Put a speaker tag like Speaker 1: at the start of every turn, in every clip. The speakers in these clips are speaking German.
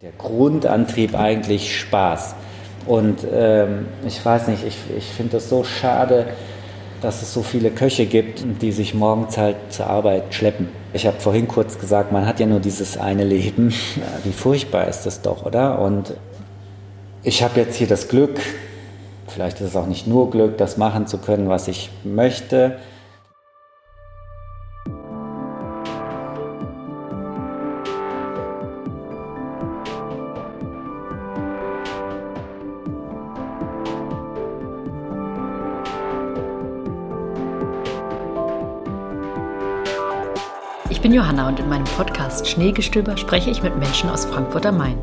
Speaker 1: Der Grundantrieb eigentlich Spaß. Und ähm, ich weiß nicht, ich, ich finde es so schade, dass es so viele Köche gibt, die sich morgens halt zur Arbeit schleppen. Ich habe vorhin kurz gesagt, man hat ja nur dieses eine Leben. Wie furchtbar ist das doch, oder? Und ich habe jetzt hier das Glück, vielleicht ist es auch nicht nur Glück, das machen zu können, was ich möchte.
Speaker 2: Podcast Schneegestöber spreche ich mit Menschen aus Frankfurt am Main.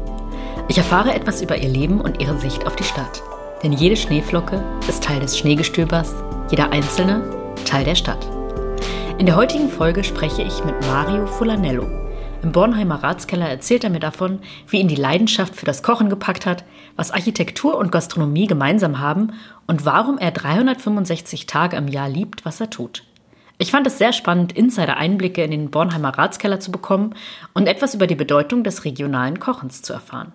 Speaker 2: Ich erfahre etwas über ihr Leben und ihre Sicht auf die Stadt. Denn jede Schneeflocke ist Teil des Schneegestöbers, jeder einzelne Teil der Stadt. In der heutigen Folge spreche ich mit Mario Fulanello. Im Bornheimer Ratskeller erzählt er mir davon, wie ihn die Leidenschaft für das Kochen gepackt hat, was Architektur und Gastronomie gemeinsam haben und warum er 365 Tage im Jahr liebt, was er tut. Ich fand es sehr spannend, Insider-Einblicke in den Bornheimer Ratskeller zu bekommen und etwas über die Bedeutung des regionalen Kochens zu erfahren.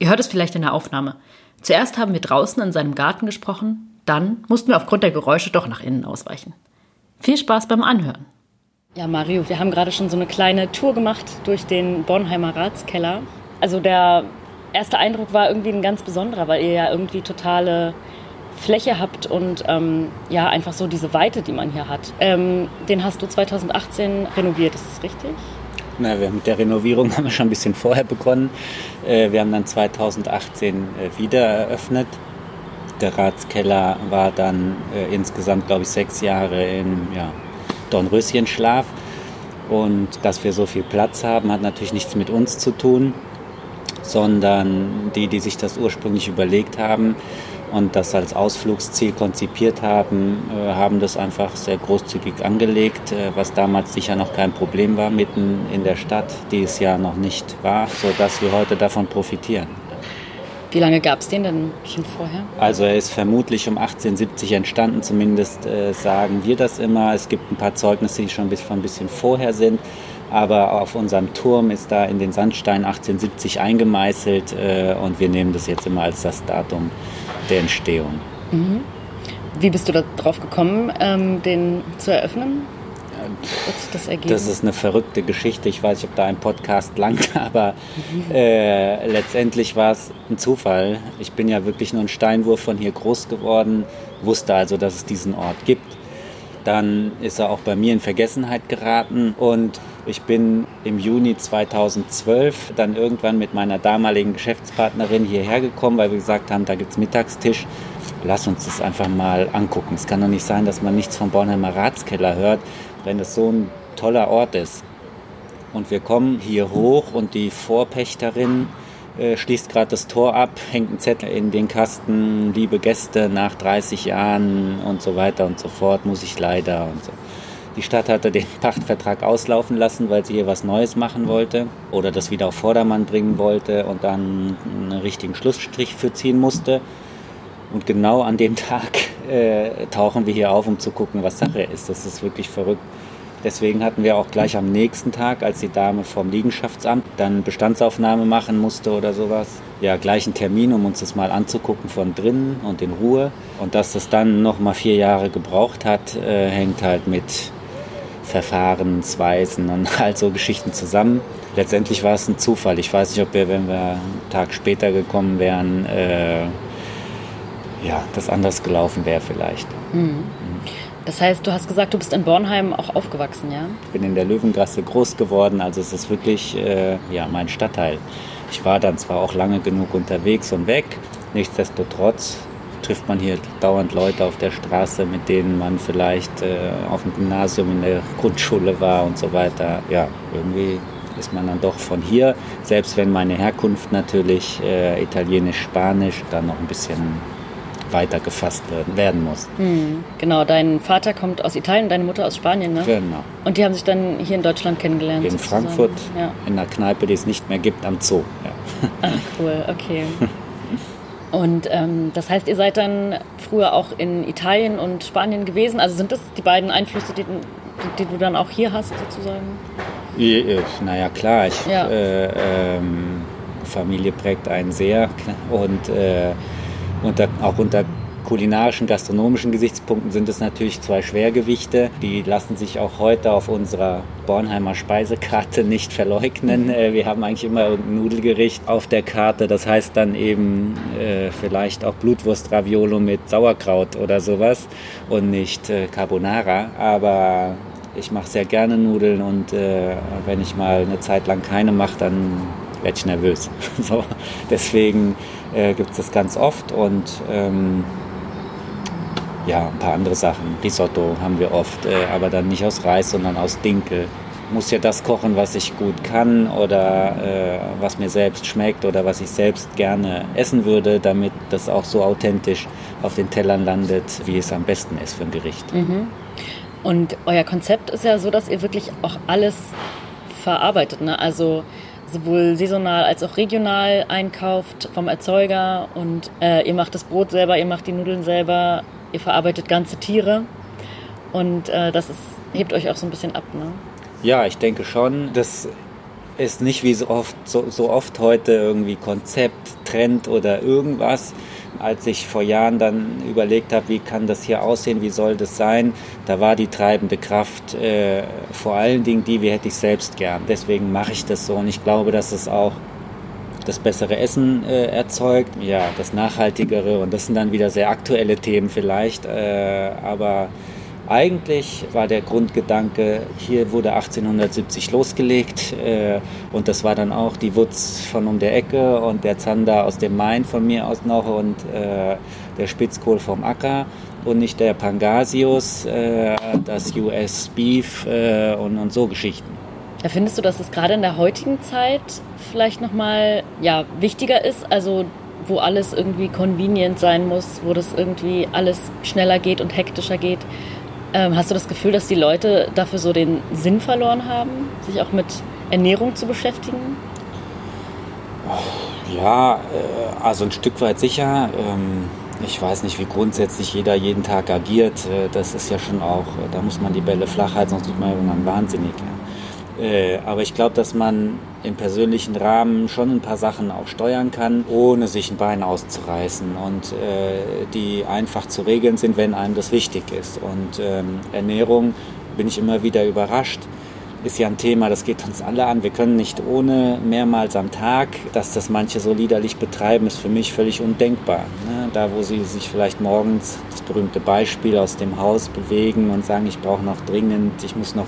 Speaker 2: Ihr hört es vielleicht in der Aufnahme. Zuerst haben wir draußen in seinem Garten gesprochen, dann mussten wir aufgrund der Geräusche doch nach innen ausweichen. Viel Spaß beim Anhören. Ja, Mario, wir haben gerade schon so eine kleine Tour gemacht durch den Bornheimer Ratskeller. Also der erste Eindruck war irgendwie ein ganz besonderer, weil ihr ja irgendwie totale Fläche habt und ähm, ja, einfach so diese Weite, die man hier hat. Ähm, den hast du 2018 renoviert, ist das richtig?
Speaker 1: Na, wir, mit der Renovierung haben wir schon ein bisschen vorher begonnen. Äh, wir haben dann 2018 äh, wieder eröffnet. Der Ratskeller war dann äh, insgesamt, glaube ich, sechs Jahre in ja, Dornröschenschlaf. Und dass wir so viel Platz haben, hat natürlich nichts mit uns zu tun, sondern die, die sich das ursprünglich überlegt haben, und das als Ausflugsziel konzipiert haben, äh, haben das einfach sehr großzügig angelegt, äh, was damals sicher noch kein Problem war, mitten in der Stadt, die es ja noch nicht war, sodass wir heute davon profitieren.
Speaker 2: Wie lange gab es den denn schon vorher?
Speaker 1: Also er ist vermutlich um 1870 entstanden, zumindest äh, sagen wir das immer. Es gibt ein paar Zeugnisse, die schon ein bisschen vorher sind aber auf unserem Turm ist da in den Sandstein 1870 eingemeißelt äh, und wir nehmen das jetzt immer als das Datum der Entstehung.
Speaker 2: Mhm. Wie bist du darauf gekommen, ähm, den zu eröffnen?
Speaker 1: Das, das, ist eine verrückte Geschichte. Ich weiß nicht, ob da ein Podcast langt, aber äh, letztendlich war es ein Zufall. Ich bin ja wirklich nur ein Steinwurf von hier groß geworden, wusste also, dass es diesen Ort gibt. Dann ist er auch bei mir in Vergessenheit geraten und ich bin im Juni 2012 dann irgendwann mit meiner damaligen Geschäftspartnerin hierher gekommen, weil wir gesagt haben, da gibt es Mittagstisch. Lass uns das einfach mal angucken. Es kann doch nicht sein, dass man nichts vom Bornheimer Ratskeller hört, wenn es so ein toller Ort ist. Und wir kommen hier hoch und die Vorpächterin äh, schließt gerade das Tor ab, hängt ein Zettel in den Kasten, liebe Gäste, nach 30 Jahren und so weiter und so fort, muss ich leider und so. Die Stadt hatte den Pachtvertrag auslaufen lassen, weil sie hier was Neues machen wollte oder das wieder auf Vordermann bringen wollte und dann einen richtigen Schlussstrich für ziehen musste. Und genau an dem Tag äh, tauchen wir hier auf, um zu gucken, was Sache ist. Das ist wirklich verrückt. Deswegen hatten wir auch gleich am nächsten Tag, als die Dame vom Liegenschaftsamt dann Bestandsaufnahme machen musste oder sowas, ja gleich einen Termin, um uns das mal anzugucken von drinnen und in Ruhe. Und dass das dann noch mal vier Jahre gebraucht hat, äh, hängt halt mit Verfahrensweisen und halt so Geschichten zusammen. Letztendlich war es ein Zufall. Ich weiß nicht, ob wir, wenn wir einen Tag später gekommen wären, äh, ja, das anders gelaufen wäre vielleicht. Mhm.
Speaker 2: Das heißt, du hast gesagt, du bist in Bornheim auch aufgewachsen, ja?
Speaker 1: Ich bin in der Löwengasse groß geworden, also es ist wirklich äh, ja, mein Stadtteil. Ich war dann zwar auch lange genug unterwegs und weg, nichtsdestotrotz trifft man hier dauernd Leute auf der Straße, mit denen man vielleicht äh, auf dem Gymnasium in der Grundschule war und so weiter. Ja, irgendwie ist man dann doch von hier, selbst wenn meine Herkunft natürlich äh, italienisch-spanisch dann noch ein bisschen weiter gefasst werden, werden muss.
Speaker 2: Hm, genau, dein Vater kommt aus Italien, deine Mutter aus Spanien, ne?
Speaker 1: Genau.
Speaker 2: Und die haben sich dann hier in Deutschland kennengelernt?
Speaker 1: In sozusagen. Frankfurt, ja. in einer Kneipe, die es nicht mehr gibt, am Zoo. Ja.
Speaker 2: Ach, cool, okay. Und ähm, das heißt, ihr seid dann früher auch in Italien und Spanien gewesen. Also sind das die beiden Einflüsse, die, die, die du dann auch hier hast, sozusagen?
Speaker 1: Naja, klar. Ich, ja. äh, ähm, Familie prägt einen sehr und äh, unter, auch unter kulinarischen, gastronomischen Gesichtspunkten sind es natürlich zwei Schwergewichte. Die lassen sich auch heute auf unserer Bornheimer Speisekarte nicht verleugnen. Äh, wir haben eigentlich immer irgendein Nudelgericht auf der Karte. Das heißt dann eben äh, vielleicht auch Blutwurst-Raviolo mit Sauerkraut oder sowas und nicht äh, Carbonara. Aber ich mache sehr gerne Nudeln und äh, wenn ich mal eine Zeit lang keine mache, dann werde ich nervös. so, deswegen äh, gibt es das ganz oft und ähm, ja, ein paar andere Sachen. Risotto haben wir oft, äh, aber dann nicht aus Reis, sondern aus Dinkel. Muss ja das kochen, was ich gut kann oder äh, was mir selbst schmeckt oder was ich selbst gerne essen würde, damit das auch so authentisch auf den Tellern landet, wie es am besten ist für ein Gericht.
Speaker 2: Mhm. Und euer Konzept ist ja so, dass ihr wirklich auch alles verarbeitet. Ne? Also sowohl saisonal als auch regional einkauft vom Erzeuger und äh, ihr macht das Brot selber, ihr macht die Nudeln selber, ihr verarbeitet ganze Tiere und äh, das ist, hebt euch auch so ein bisschen ab, ne?
Speaker 1: Ja, ich denke schon. Das ist nicht wie so oft, so, so oft heute irgendwie Konzept, Trend oder irgendwas. Als ich vor Jahren dann überlegt habe, wie kann das hier aussehen, wie soll das sein, da war die treibende Kraft äh, vor allen Dingen die, wie hätte ich selbst gern. Deswegen mache ich das so und ich glaube, dass es auch das bessere Essen äh, erzeugt, ja, das nachhaltigere. Und das sind dann wieder sehr aktuelle Themen vielleicht, äh, aber eigentlich war der Grundgedanke, hier wurde 1870 losgelegt. Äh, und das war dann auch die Wutz von um der Ecke und der Zander aus dem Main von mir aus noch und äh, der Spitzkohl vom Acker und nicht der Pangasius, äh, das US Beef äh, und, und so Geschichten.
Speaker 2: Ja, findest du, dass es gerade in der heutigen Zeit vielleicht nochmal ja, wichtiger ist? Also wo alles irgendwie convenient sein muss, wo das irgendwie alles schneller geht und hektischer geht. Ähm, hast du das Gefühl, dass die Leute dafür so den Sinn verloren haben, sich auch mit Ernährung zu beschäftigen?
Speaker 1: Ja, äh, also ein Stück weit sicher. Ähm, ich weiß nicht, wie grundsätzlich jeder jeden Tag agiert. Äh, das ist ja schon auch, da muss man die Bälle flach halten, sonst wird man irgendwann wahnsinnig. Äh, aber ich glaube, dass man im persönlichen Rahmen schon ein paar Sachen auch steuern kann, ohne sich ein Bein auszureißen und äh, die einfach zu regeln sind, wenn einem das wichtig ist. Und ähm, Ernährung bin ich immer wieder überrascht. Ist ja ein Thema, das geht uns alle an. Wir können nicht ohne mehrmals am Tag, dass das manche so liederlich betreiben, ist für mich völlig undenkbar. Ne? Da, wo sie sich vielleicht morgens, das berühmte Beispiel aus dem Haus bewegen und sagen, ich brauche noch dringend, ich muss noch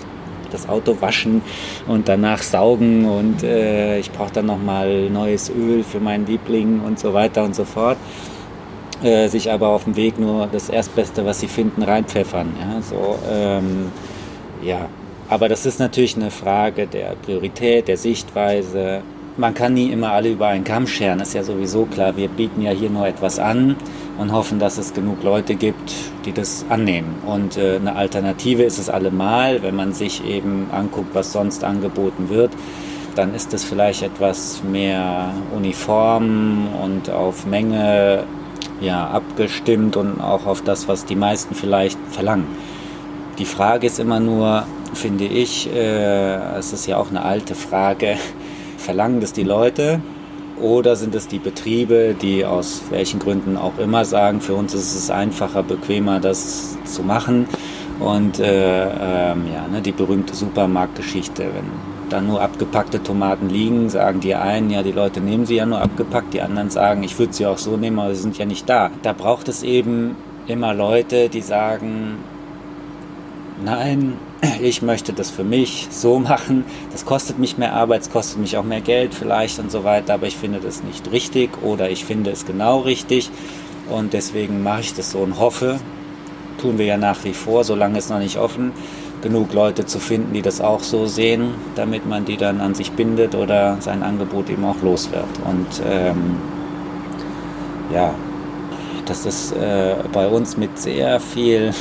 Speaker 1: das Auto waschen und danach saugen und äh, ich brauche dann nochmal neues Öl für meinen Liebling und so weiter und so fort. Äh, sich aber auf dem Weg nur das Erstbeste, was sie finden, reinpfeffern. Ja, so, ähm, ja. Aber das ist natürlich eine Frage der Priorität, der Sichtweise. Man kann nie immer alle über einen Kamm scheren, ist ja sowieso klar. Wir bieten ja hier nur etwas an und hoffen, dass es genug Leute gibt, die das annehmen. Und äh, eine Alternative ist es allemal, wenn man sich eben anguckt, was sonst angeboten wird, dann ist es vielleicht etwas mehr uniform und auf Menge ja, abgestimmt und auch auf das, was die meisten vielleicht verlangen. Die Frage ist immer nur, finde ich, äh, es ist ja auch eine alte Frage, verlangen das die Leute oder sind es die Betriebe, die aus welchen Gründen auch immer sagen, für uns ist es einfacher, bequemer, das zu machen. Und äh, ähm, ja, ne, die berühmte Supermarktgeschichte, wenn da nur abgepackte Tomaten liegen, sagen die einen, ja, die Leute nehmen sie ja nur abgepackt, die anderen sagen, ich würde sie auch so nehmen, aber sie sind ja nicht da. Da braucht es eben immer Leute, die sagen, nein, ich möchte das für mich so machen. Das kostet mich mehr Arbeit, es kostet mich auch mehr Geld vielleicht und so weiter, aber ich finde das nicht richtig oder ich finde es genau richtig und deswegen mache ich das so und hoffe, tun wir ja nach wie vor, solange es noch nicht offen, genug Leute zu finden, die das auch so sehen, damit man die dann an sich bindet oder sein Angebot eben auch los wird. Und ähm, ja, das ist äh, bei uns mit sehr viel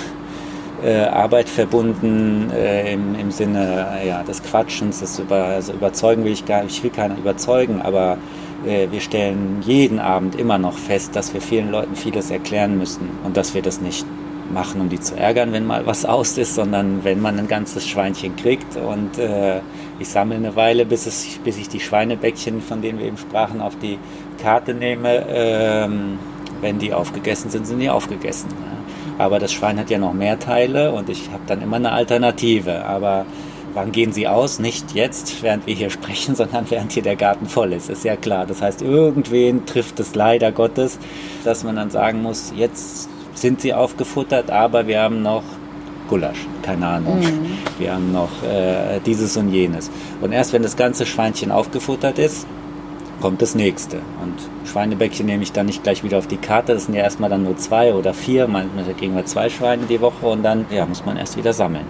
Speaker 1: äh, Arbeit verbunden äh, im, im Sinne ja, des Quatschens, das über, also überzeugen will ich gar nicht, ich will keiner überzeugen, aber äh, wir stellen jeden Abend immer noch fest, dass wir vielen Leuten vieles erklären müssen und dass wir das nicht machen, um die zu ärgern, wenn mal was aus ist, sondern wenn man ein ganzes Schweinchen kriegt. Und äh, ich sammle eine Weile, bis, es, bis ich die Schweinebäckchen, von denen wir eben sprachen, auf die Karte nehme. Ähm, wenn die aufgegessen sind, sind die aufgegessen. Aber das Schwein hat ja noch mehr Teile und ich habe dann immer eine Alternative. Aber wann gehen sie aus? Nicht jetzt, während wir hier sprechen, sondern während hier der Garten voll ist. Ist ja klar. Das heißt, irgendwen trifft es leider Gottes, dass man dann sagen muss, jetzt sind sie aufgefuttert, aber wir haben noch Gulasch, keine Ahnung. Mhm. Wir haben noch äh, dieses und jenes. Und erst wenn das ganze Schweinchen aufgefuttert ist, kommt das nächste. Und Schweinebäckchen nehme ich dann nicht gleich wieder auf die Karte. Das sind ja erstmal dann nur zwei oder vier. Manchmal kriegen wir zwei Schweine die Woche und dann ja, muss man erst wieder sammeln.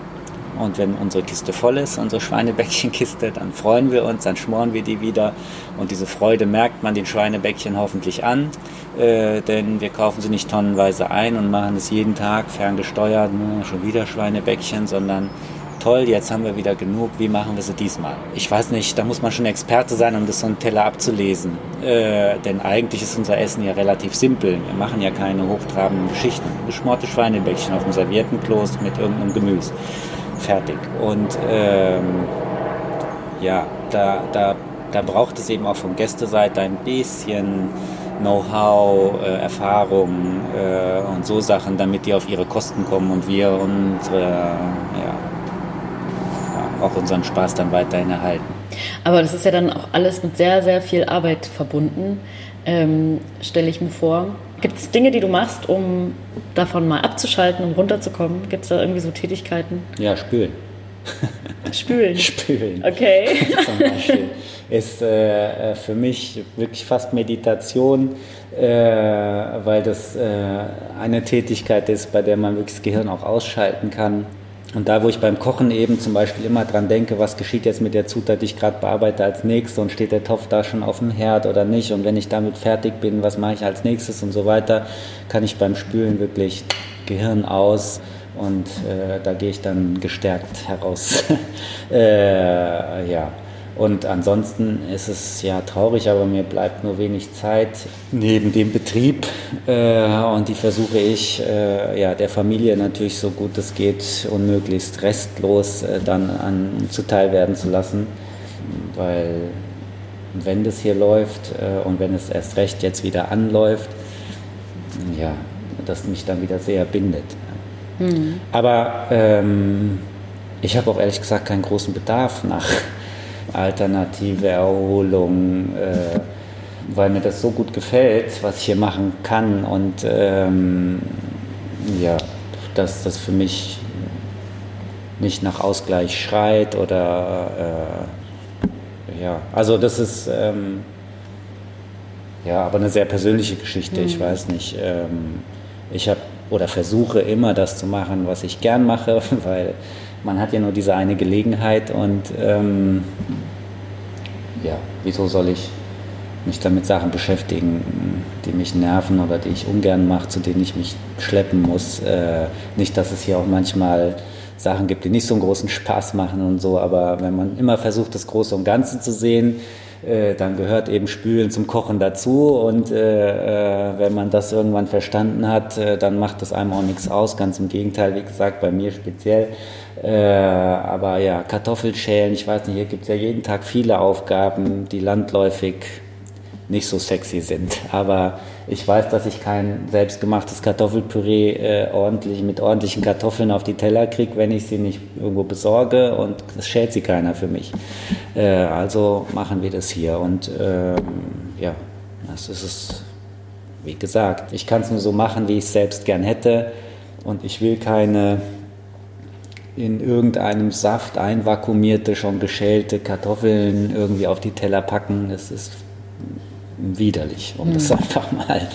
Speaker 1: Und wenn unsere Kiste voll ist, unsere Schweinebäckchenkiste, dann freuen wir uns, dann schmoren wir die wieder. Und diese Freude merkt man den Schweinebäckchen hoffentlich an, äh, denn wir kaufen sie nicht tonnenweise ein und machen es jeden Tag ferngesteuert, schon wieder Schweinebäckchen, sondern toll, jetzt haben wir wieder genug, wie machen wir sie diesmal? Ich weiß nicht, da muss man schon Experte sein, um das so einen Teller abzulesen. Äh, denn eigentlich ist unser Essen ja relativ simpel. Wir machen ja keine hochtrabenden Geschichten. Geschmorte Schweinebäckchen auf dem Serviettenkloß mit irgendeinem Gemüse. Fertig. Und ähm, ja, da, da, da braucht es eben auch von Gästeseite ein bisschen Know-how, äh, Erfahrung äh, und so Sachen, damit die auf ihre Kosten kommen und wir unsere ja, auch unseren Spaß dann weiterhin erhalten.
Speaker 2: Aber das ist ja dann auch alles mit sehr, sehr viel Arbeit verbunden, ähm, stelle ich mir vor. Gibt es Dinge, die du machst, um davon mal abzuschalten, um runterzukommen? Gibt es da irgendwie so Tätigkeiten?
Speaker 1: Ja, spülen.
Speaker 2: Spülen.
Speaker 1: Spülen.
Speaker 2: Okay.
Speaker 1: Zum Beispiel ist äh, äh, für mich wirklich fast Meditation, äh, weil das äh, eine Tätigkeit ist, bei der man wirklich das Gehirn auch ausschalten kann. Und da, wo ich beim Kochen eben zum Beispiel immer dran denke, was geschieht jetzt mit der Zutat, die ich gerade bearbeite als nächstes und steht der Topf da schon auf dem Herd oder nicht und wenn ich damit fertig bin, was mache ich als nächstes und so weiter, kann ich beim Spülen wirklich Gehirn aus und äh, da gehe ich dann gestärkt heraus. äh, ja. Und ansonsten ist es ja traurig, aber mir bleibt nur wenig Zeit neben dem Betrieb. Äh, und die versuche ich äh, ja, der Familie natürlich so gut es geht und möglichst restlos äh, dann an, zuteil werden zu lassen. Weil wenn das hier läuft äh, und wenn es erst recht jetzt wieder anläuft, ja, das mich dann wieder sehr bindet. Mhm. Aber ähm, ich habe auch ehrlich gesagt keinen großen Bedarf nach alternative Erholung, äh, weil mir das so gut gefällt, was ich hier machen kann und ähm, ja, dass das für mich nicht nach Ausgleich schreit oder äh, ja, also das ist ähm, ja, aber eine sehr persönliche Geschichte. Mhm. Ich weiß nicht. Ähm, ich habe oder versuche immer das zu machen, was ich gern mache, weil man hat ja nur diese eine Gelegenheit und ähm, ja, wieso soll ich mich damit Sachen beschäftigen, die mich nerven oder die ich ungern mache, zu denen ich mich schleppen muss. Äh, nicht, dass es hier auch manchmal Sachen gibt, die nicht so einen großen Spaß machen und so, aber wenn man immer versucht, das Große und Ganze zu sehen, äh, dann gehört eben Spülen zum Kochen dazu und äh, äh, wenn man das irgendwann verstanden hat, äh, dann macht das einem auch nichts aus. Ganz im Gegenteil, wie gesagt, bei mir speziell. Aber ja, Kartoffelschälen, ich weiß nicht, hier gibt es ja jeden Tag viele Aufgaben, die landläufig nicht so sexy sind. Aber ich weiß, dass ich kein selbstgemachtes Kartoffelpüree äh, ordentlich mit ordentlichen Kartoffeln auf die Teller kriege, wenn ich sie nicht irgendwo besorge und das schält sie keiner für mich. Äh, also machen wir das hier und ähm, ja, das ist es. Wie gesagt, ich kann es nur so machen, wie ich es selbst gern hätte und ich will keine in irgendeinem Saft einvakuumierte, schon geschälte Kartoffeln irgendwie auf die Teller packen. Das ist widerlich, um mhm. das einfach mal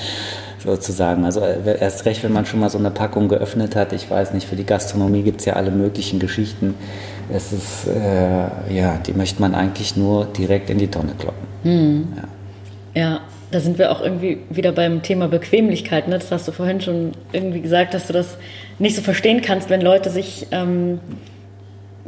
Speaker 1: so zu sagen. Also äh, erst recht, wenn man schon mal so eine Packung geöffnet hat. Ich weiß nicht, für die Gastronomie gibt es ja alle möglichen Geschichten. Es ist, äh, ja, die möchte man eigentlich nur direkt in die Tonne kloppen.
Speaker 2: Mhm. Ja. ja. Da sind wir auch irgendwie wieder beim Thema Bequemlichkeit. Ne? Das hast du vorhin schon irgendwie gesagt, dass du das nicht so verstehen kannst, wenn Leute sich ähm,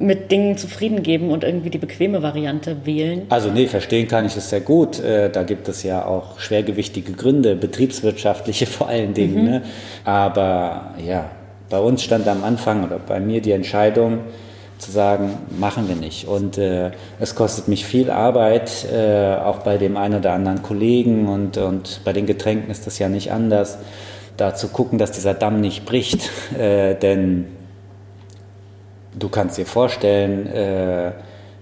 Speaker 2: mit Dingen zufrieden geben und irgendwie die bequeme Variante wählen?
Speaker 1: Also nee, verstehen kann ich das sehr gut. Äh, da gibt es ja auch schwergewichtige Gründe, betriebswirtschaftliche vor allen Dingen. Mhm. Ne? Aber ja, bei uns stand am Anfang oder bei mir die Entscheidung zu sagen, machen wir nicht. Und äh, es kostet mich viel Arbeit, äh, auch bei dem einen oder anderen Kollegen und, und bei den Getränken ist das ja nicht anders, da zu gucken, dass dieser Damm nicht bricht. Äh, denn du kannst dir vorstellen, äh,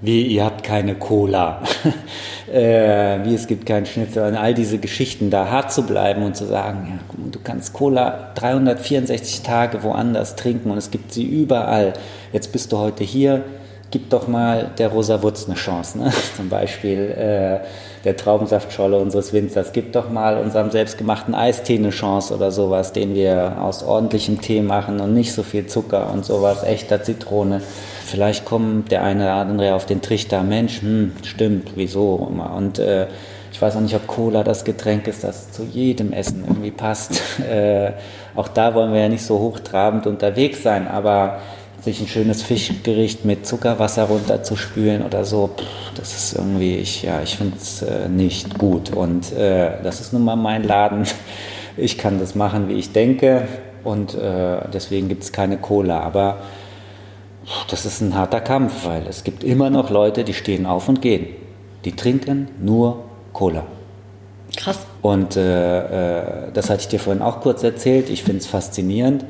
Speaker 1: wie ihr habt keine Cola, äh, wie es gibt keinen Schnitzel und all diese Geschichten da hart zu bleiben und zu sagen, ja, du kannst Cola 364 Tage woanders trinken und es gibt sie überall. Jetzt bist du heute hier, gib doch mal der Rosa Wurz eine Chance. Ne? Zum Beispiel äh, der Traubensaftscholle unseres Winzers. Gib doch mal unserem selbstgemachten Eistee eine Chance oder sowas, den wir aus ordentlichem Tee machen und nicht so viel Zucker und sowas, echter Zitrone. Vielleicht kommt der eine oder andere auf den Trichter, Mensch, hm, stimmt, wieso immer. Und äh, ich weiß auch nicht, ob Cola das Getränk ist, das zu jedem Essen irgendwie passt. Äh, auch da wollen wir ja nicht so hochtrabend unterwegs sein, aber sich ein schönes Fischgericht mit Zuckerwasser runterzuspülen oder so, das ist irgendwie, ich, ja, ich finde es äh, nicht gut. Und äh, das ist nun mal mein Laden. Ich kann das machen, wie ich denke. Und äh, deswegen gibt es keine Cola. Aber das ist ein harter Kampf, weil es gibt immer noch Leute, die stehen auf und gehen. Die trinken nur Cola.
Speaker 2: Krass.
Speaker 1: Und äh, äh, das hatte ich dir vorhin auch kurz erzählt. Ich finde es faszinierend,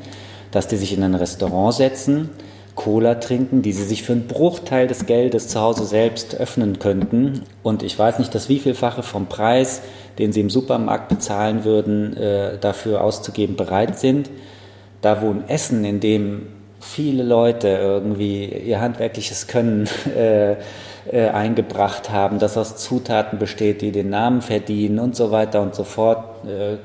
Speaker 1: dass die sich in ein Restaurant setzen, Cola trinken, die sie sich für einen Bruchteil des Geldes zu Hause selbst öffnen könnten. Und ich weiß nicht, das wievielfache vom Preis, den sie im Supermarkt bezahlen würden, äh, dafür auszugeben bereit sind. Da wo ein Essen, in dem viele Leute irgendwie ihr handwerkliches Können äh, äh, eingebracht haben, das aus Zutaten besteht, die den Namen verdienen und so weiter und so fort. Äh,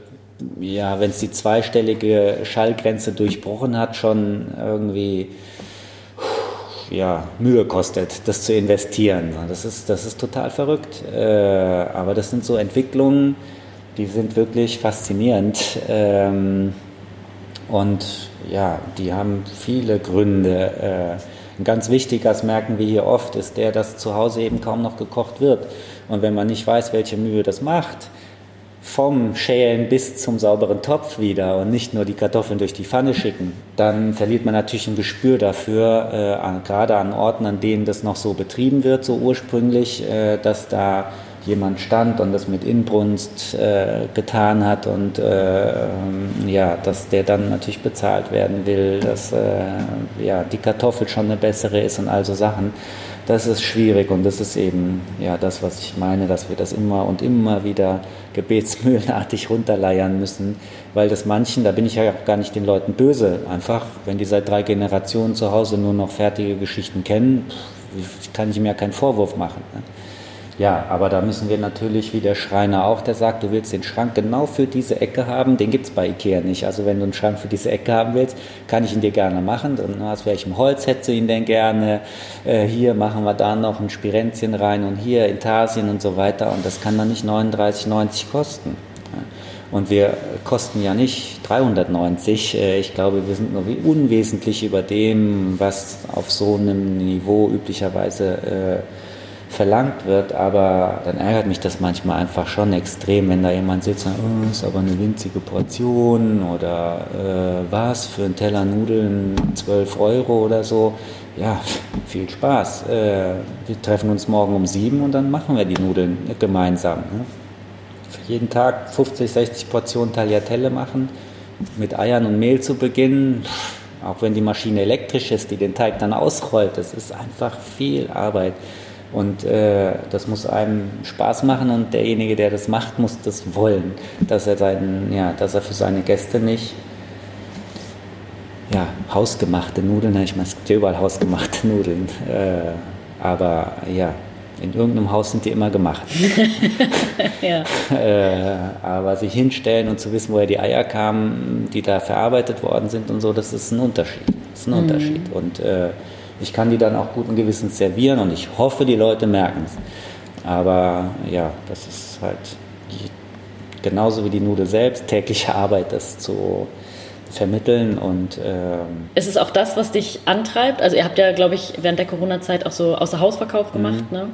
Speaker 1: ja, wenn es die zweistellige Schallgrenze durchbrochen hat, schon irgendwie ja, Mühe kostet, das zu investieren. Das ist, das ist total verrückt. Äh, aber das sind so Entwicklungen, die sind wirklich faszinierend. Ähm, und ja, die haben viele Gründe. Äh, ein ganz wichtiger, das merken wir hier oft, ist der, dass zu Hause eben kaum noch gekocht wird. Und wenn man nicht weiß, welche Mühe das macht, vom Schälen bis zum sauberen Topf wieder und nicht nur die Kartoffeln durch die Pfanne schicken, dann verliert man natürlich ein Gespür dafür, äh, gerade an Orten, an denen das noch so betrieben wird, so ursprünglich, äh, dass da jemand stand und das mit Inbrunst äh, getan hat und äh, ja, dass der dann natürlich bezahlt werden will, dass äh, ja, die Kartoffel schon eine bessere ist und all so Sachen. Das ist schwierig und das ist eben ja das, was ich meine, dass wir das immer und immer wieder gebetsmühlenartig runterleiern müssen, weil das manchen, da bin ich ja auch gar nicht den Leuten böse, einfach, wenn die seit drei Generationen zu Hause nur noch fertige Geschichten kennen, kann ich mir ja keinen Vorwurf machen. Ne? Ja, aber da müssen wir natürlich, wie der Schreiner auch, der sagt, du willst den Schrank genau für diese Ecke haben, den gibt es bei Ikea nicht. Also wenn du einen Schrank für diese Ecke haben willst, kann ich ihn dir gerne machen. Und aus welchem Holz hättest du ihn denn gerne? Äh, hier machen wir da noch ein Spirenzchen rein und hier Intarsien und so weiter. Und das kann dann nicht 39,90 kosten. Und wir kosten ja nicht 390. Äh, ich glaube, wir sind nur unwesentlich über dem, was auf so einem Niveau üblicherweise äh, verlangt wird, aber dann ärgert mich das manchmal einfach schon extrem, wenn da jemand sitzt und sagt, oh, ist aber eine winzige Portion oder äh, was für ein Teller Nudeln 12 Euro oder so. Ja, viel Spaß. Äh, wir treffen uns morgen um sieben und dann machen wir die Nudeln gemeinsam. Ne? Für jeden Tag 50, 60 Portionen Tagliatelle machen, mit Eiern und Mehl zu beginnen. Auch wenn die Maschine elektrisch ist, die den Teig dann ausrollt, das ist einfach viel Arbeit. Und äh, das muss einem Spaß machen und derjenige, der das macht, muss das wollen, dass er, seinen, ja, dass er für seine Gäste nicht ja, hausgemachte Nudeln, ich meine, es gibt ja überall hausgemachte Nudeln, äh, aber ja, in irgendeinem Haus sind die immer gemacht. ja. äh, aber sich hinstellen und zu wissen, woher die Eier kamen, die da verarbeitet worden sind und so, das ist ein Unterschied. Das ist ein mhm. Unterschied. Und äh, ich kann die dann auch guten Gewissens servieren und ich hoffe, die Leute merken es. Aber ja, das ist halt genauso wie die Nudel selbst, tägliche Arbeit, das zu vermitteln und ähm
Speaker 2: ist es auch das, was dich antreibt? Also ihr habt ja, glaube ich, während der Corona-Zeit auch so außer Hausverkauf gemacht, mhm. ne?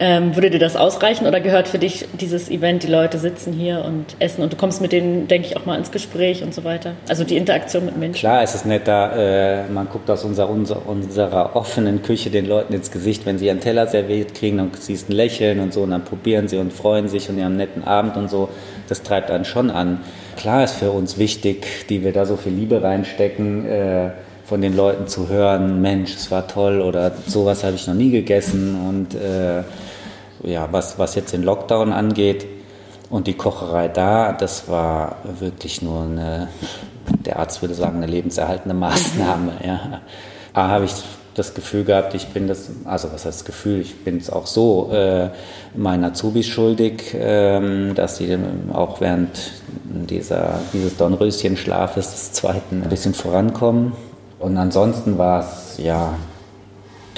Speaker 2: Ähm, würde dir das ausreichen oder gehört für dich dieses Event, die Leute sitzen hier und essen und du kommst mit denen, denke ich, auch mal ins Gespräch und so weiter? Also die Interaktion mit Menschen?
Speaker 1: Klar, es ist netter, äh, man guckt aus unserer, unserer, unserer offenen Küche den Leuten ins Gesicht, wenn sie ihren Teller serviert kriegen, dann siehst ein Lächeln und so und dann probieren sie und freuen sich und die haben einen netten Abend und so. Das treibt einen schon an. Klar ist für uns wichtig, die wir da so viel Liebe reinstecken, äh, von den Leuten zu hören, Mensch, es war toll oder sowas habe ich noch nie gegessen und äh, ja, was, was jetzt den Lockdown angeht und die Kocherei da, das war wirklich nur eine, der Arzt würde sagen, eine lebenserhaltende Maßnahme. Ja. A, habe ich das Gefühl gehabt, ich bin das, also was heißt das Gefühl, ich bin es auch so, äh, meinen Azubis schuldig, äh, dass sie auch während dieser, dieses Dornröschen-Schlafes des zweiten ein bisschen vorankommen. Und ansonsten war es, ja,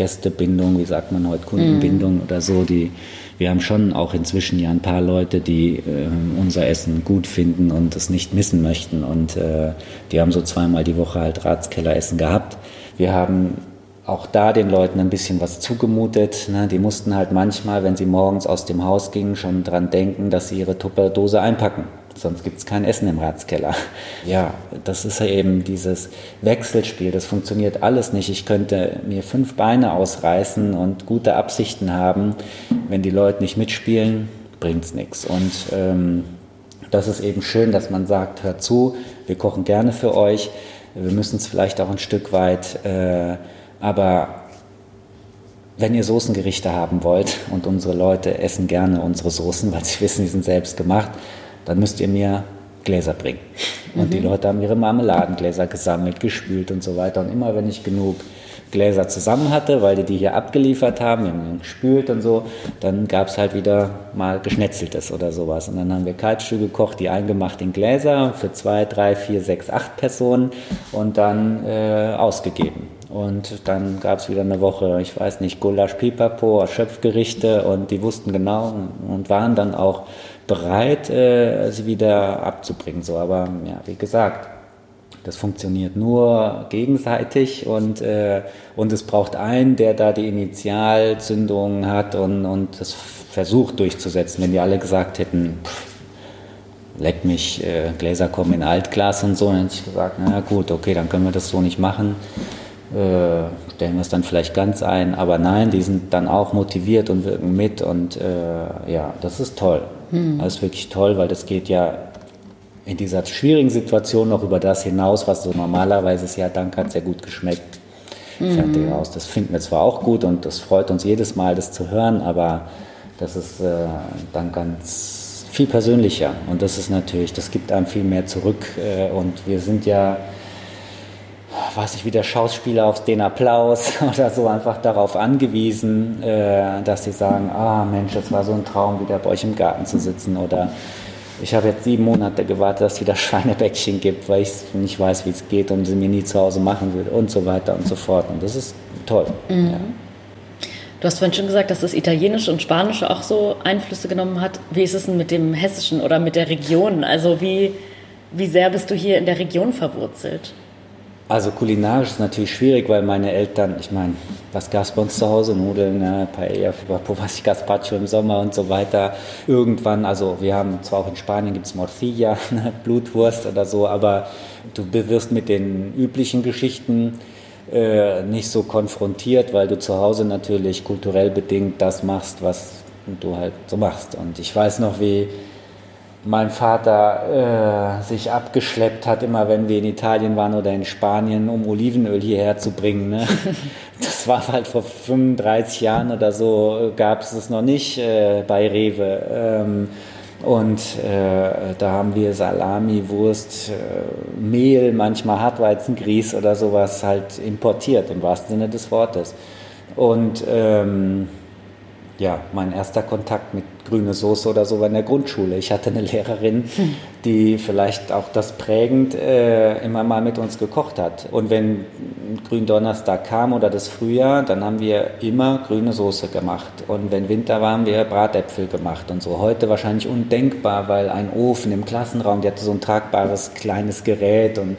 Speaker 1: Gästebindung, wie sagt man heute, Kundenbindung mhm. oder so. Die, wir haben schon auch inzwischen ja ein paar Leute, die äh, unser Essen gut finden und es nicht missen möchten. Und äh, die haben so zweimal die Woche halt Ratskelleressen gehabt. Wir haben auch da den Leuten ein bisschen was zugemutet. Ne? Die mussten halt manchmal, wenn sie morgens aus dem Haus gingen, schon dran denken, dass sie ihre Tupperdose einpacken sonst gibt es kein Essen im Ratskeller. Ja, das ist ja eben dieses Wechselspiel, das funktioniert alles nicht. Ich könnte mir fünf Beine ausreißen und gute Absichten haben, wenn die Leute nicht mitspielen, bringt es nichts. Und ähm, das ist eben schön, dass man sagt, hört zu, wir kochen gerne für euch, wir müssen es vielleicht auch ein Stück weit, äh, aber wenn ihr Soßengerichte haben wollt und unsere Leute essen gerne unsere Soßen, weil sie wissen, die sind selbst gemacht, dann müsst ihr mir Gläser bringen. Und mhm. die Leute haben ihre Marmeladengläser gesammelt, gespült und so weiter. Und immer wenn ich genug Gläser zusammen hatte, weil die die hier abgeliefert haben, wir haben gespült und so, dann gab es halt wieder mal Geschnetzeltes oder sowas. Und dann haben wir Kalbstühl gekocht, die eingemacht in Gläser für zwei, drei, vier, sechs, acht Personen und dann äh, ausgegeben. Und dann gab es wieder eine Woche, ich weiß nicht, Gulasch, Pipapo, Schöpfgerichte und die wussten genau und waren dann auch bereit, äh, sie wieder abzubringen. So, aber ja, wie gesagt, das funktioniert nur gegenseitig und, äh, und es braucht einen, der da die Initialzündung hat und, und das versucht durchzusetzen. Wenn die alle gesagt hätten, pff, leck mich, äh, Gläser kommen in Altglas und so, dann hätte ich gesagt, na gut, okay, dann können wir das so nicht machen. Äh, stellen wir es dann vielleicht ganz ein, aber nein, die sind dann auch motiviert und wirken mit und ja, das ist toll. Hm. Das ist wirklich toll, weil das geht ja in dieser schwierigen Situation noch über das hinaus, was so normalerweise ist, ja, danke, hat sehr gut geschmeckt. Fertig aus. Das finden wir zwar auch gut und das freut uns jedes Mal, das zu hören, aber das ist äh, dann ganz viel persönlicher und das ist natürlich, das gibt einem viel mehr zurück äh, und wir sind ja weiß ich, wie der Schauspieler auf den Applaus oder so einfach darauf angewiesen, äh, dass sie sagen, ah Mensch, das war so ein Traum, wieder bei euch im Garten zu sitzen oder ich habe jetzt sieben Monate gewartet, dass es wieder Schweinebäckchen gibt, weil ich nicht weiß, wie es geht und sie mir nie zu Hause machen würde und so weiter und so fort. Und das ist toll. Mhm. Ja.
Speaker 2: Du hast vorhin schon gesagt, dass das Italienische und Spanische auch so Einflüsse genommen hat. Wie ist es denn mit dem Hessischen oder mit der Region? Also wie, wie sehr bist du hier in der Region verwurzelt?
Speaker 1: Also kulinarisch ist natürlich schwierig, weil meine Eltern, ich meine, was gab es bei uns zu Hause? Nudeln, ne, Paella, was Gazpacho im Sommer und so weiter. Irgendwann, also wir haben zwar auch in Spanien gibt es Morcilla, ne, Blutwurst oder so, aber du wirst mit den üblichen Geschichten äh, nicht so konfrontiert, weil du zu Hause natürlich kulturell bedingt das machst, was du halt so machst. Und ich weiß noch, wie mein Vater äh, sich abgeschleppt hat, immer wenn wir in Italien waren oder in Spanien, um Olivenöl hierher zu bringen. Ne? Das war halt vor 35 Jahren oder so, gab es es noch nicht äh, bei Rewe. Ähm, und äh, da haben wir Salami, Wurst, äh, Mehl, manchmal Hartweizengrieß oder sowas halt importiert, im wahrsten Sinne des Wortes. Und ähm, ja, mein erster Kontakt mit grüne Soße oder so war in der Grundschule. Ich hatte eine Lehrerin, die vielleicht auch das prägend äh, immer mal mit uns gekocht hat. Und wenn Gründonnerstag kam oder das Frühjahr, dann haben wir immer grüne Soße gemacht. Und wenn Winter war, haben wir Bratäpfel gemacht und so. Heute wahrscheinlich undenkbar, weil ein Ofen im Klassenraum, der hatte so ein tragbares kleines Gerät und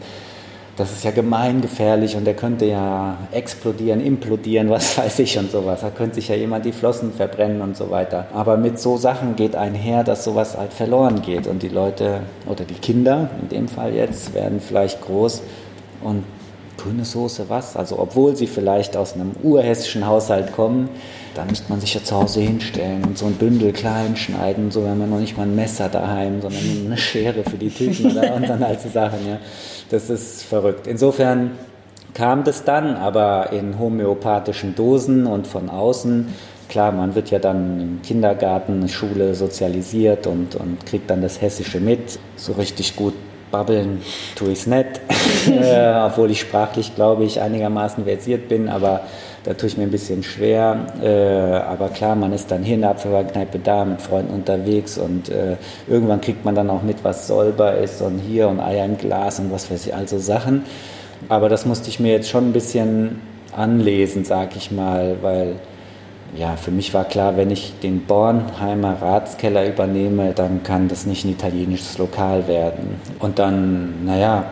Speaker 1: das ist ja gemeingefährlich und der könnte ja explodieren, implodieren, was weiß ich und sowas. Da könnte sich ja jemand die Flossen verbrennen und so weiter. Aber mit so Sachen geht einher, dass sowas halt verloren geht und die Leute oder die Kinder in dem Fall jetzt werden vielleicht groß und grüne Soße was? Also obwohl sie vielleicht aus einem urhessischen Haushalt kommen, da müsste man sich ja zu Hause hinstellen und so ein Bündel klein schneiden, so wenn man noch nicht mal ein Messer daheim, sondern eine Schere für die Tüten oder und dann halt so Sachen, ja. Das ist verrückt. Insofern kam das dann, aber in homöopathischen Dosen und von außen. Klar, man wird ja dann im Kindergarten, Schule sozialisiert und, und kriegt dann das Hessische mit. So richtig gut babbeln tue ich es nicht, äh, obwohl ich sprachlich, glaube ich, einigermaßen versiert bin, aber da tue ich mir ein bisschen schwer. Äh, aber klar, man ist dann hin, Apfelweinkneipe da, mit Freunden unterwegs und äh, irgendwann kriegt man dann auch mit, was sollbar ist und hier und Eier im Glas und was weiß ich, also Sachen. Aber das musste ich mir jetzt schon ein bisschen anlesen, sag ich mal, weil ja, für mich war klar, wenn ich den Bornheimer Ratskeller übernehme, dann kann das nicht ein italienisches Lokal werden. Und dann, naja,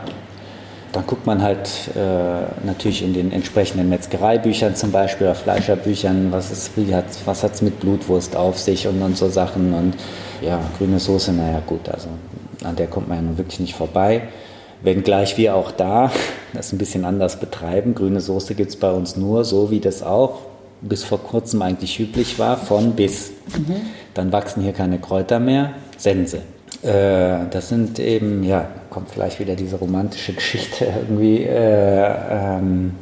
Speaker 1: dann guckt man halt äh, natürlich in den entsprechenden Metzgereibüchern zum Beispiel oder Fleischerbüchern, was ist, wie hat, was hat's mit Blutwurst auf sich und, und so Sachen und ja, grüne Soße, naja gut, also an der kommt man ja nun wirklich nicht vorbei. Wenngleich wir auch da das ein bisschen anders betreiben. Grüne Soße gibt es bei uns nur, so wie das auch bis vor kurzem eigentlich üblich war, von bis. Mhm. Dann wachsen hier keine Kräuter mehr, Sense. Äh, das sind eben, ja, kommt vielleicht wieder diese romantische Geschichte irgendwie. Äh, ähm,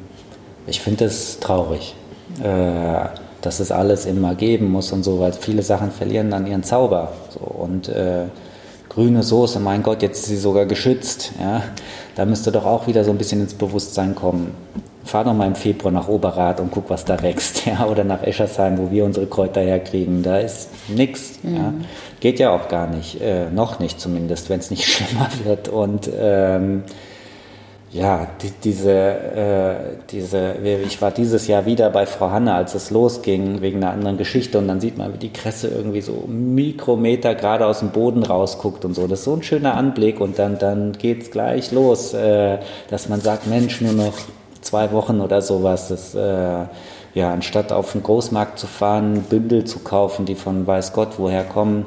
Speaker 1: ich finde es traurig, äh, dass es alles immer geben muss und so, weil viele Sachen verlieren dann ihren Zauber. So. Und äh, grüne Soße, mein Gott, jetzt ist sie sogar geschützt. Ja? Da müsste doch auch wieder so ein bisschen ins Bewusstsein kommen fahr doch mal im Februar nach Oberrat und guck, was da wächst. Ja? Oder nach Eschersheim, wo wir unsere Kräuter herkriegen. Da ist nichts. Mhm. Ja? Geht ja auch gar nicht. Äh, noch nicht zumindest, wenn es nicht schlimmer wird. Und ähm, ja, die, diese, äh, diese, ich war dieses Jahr wieder bei Frau Hanne, als es losging, wegen einer anderen Geschichte. Und dann sieht man, wie die Kresse irgendwie so Mikrometer gerade aus dem Boden rausguckt und so. Das ist so ein schöner Anblick. Und dann, dann geht es gleich los, äh, dass man sagt, Mensch, nur noch zwei Wochen oder sowas. Das, äh, ja, anstatt auf den Großmarkt zu fahren, Bündel zu kaufen, die von weiß Gott woher kommen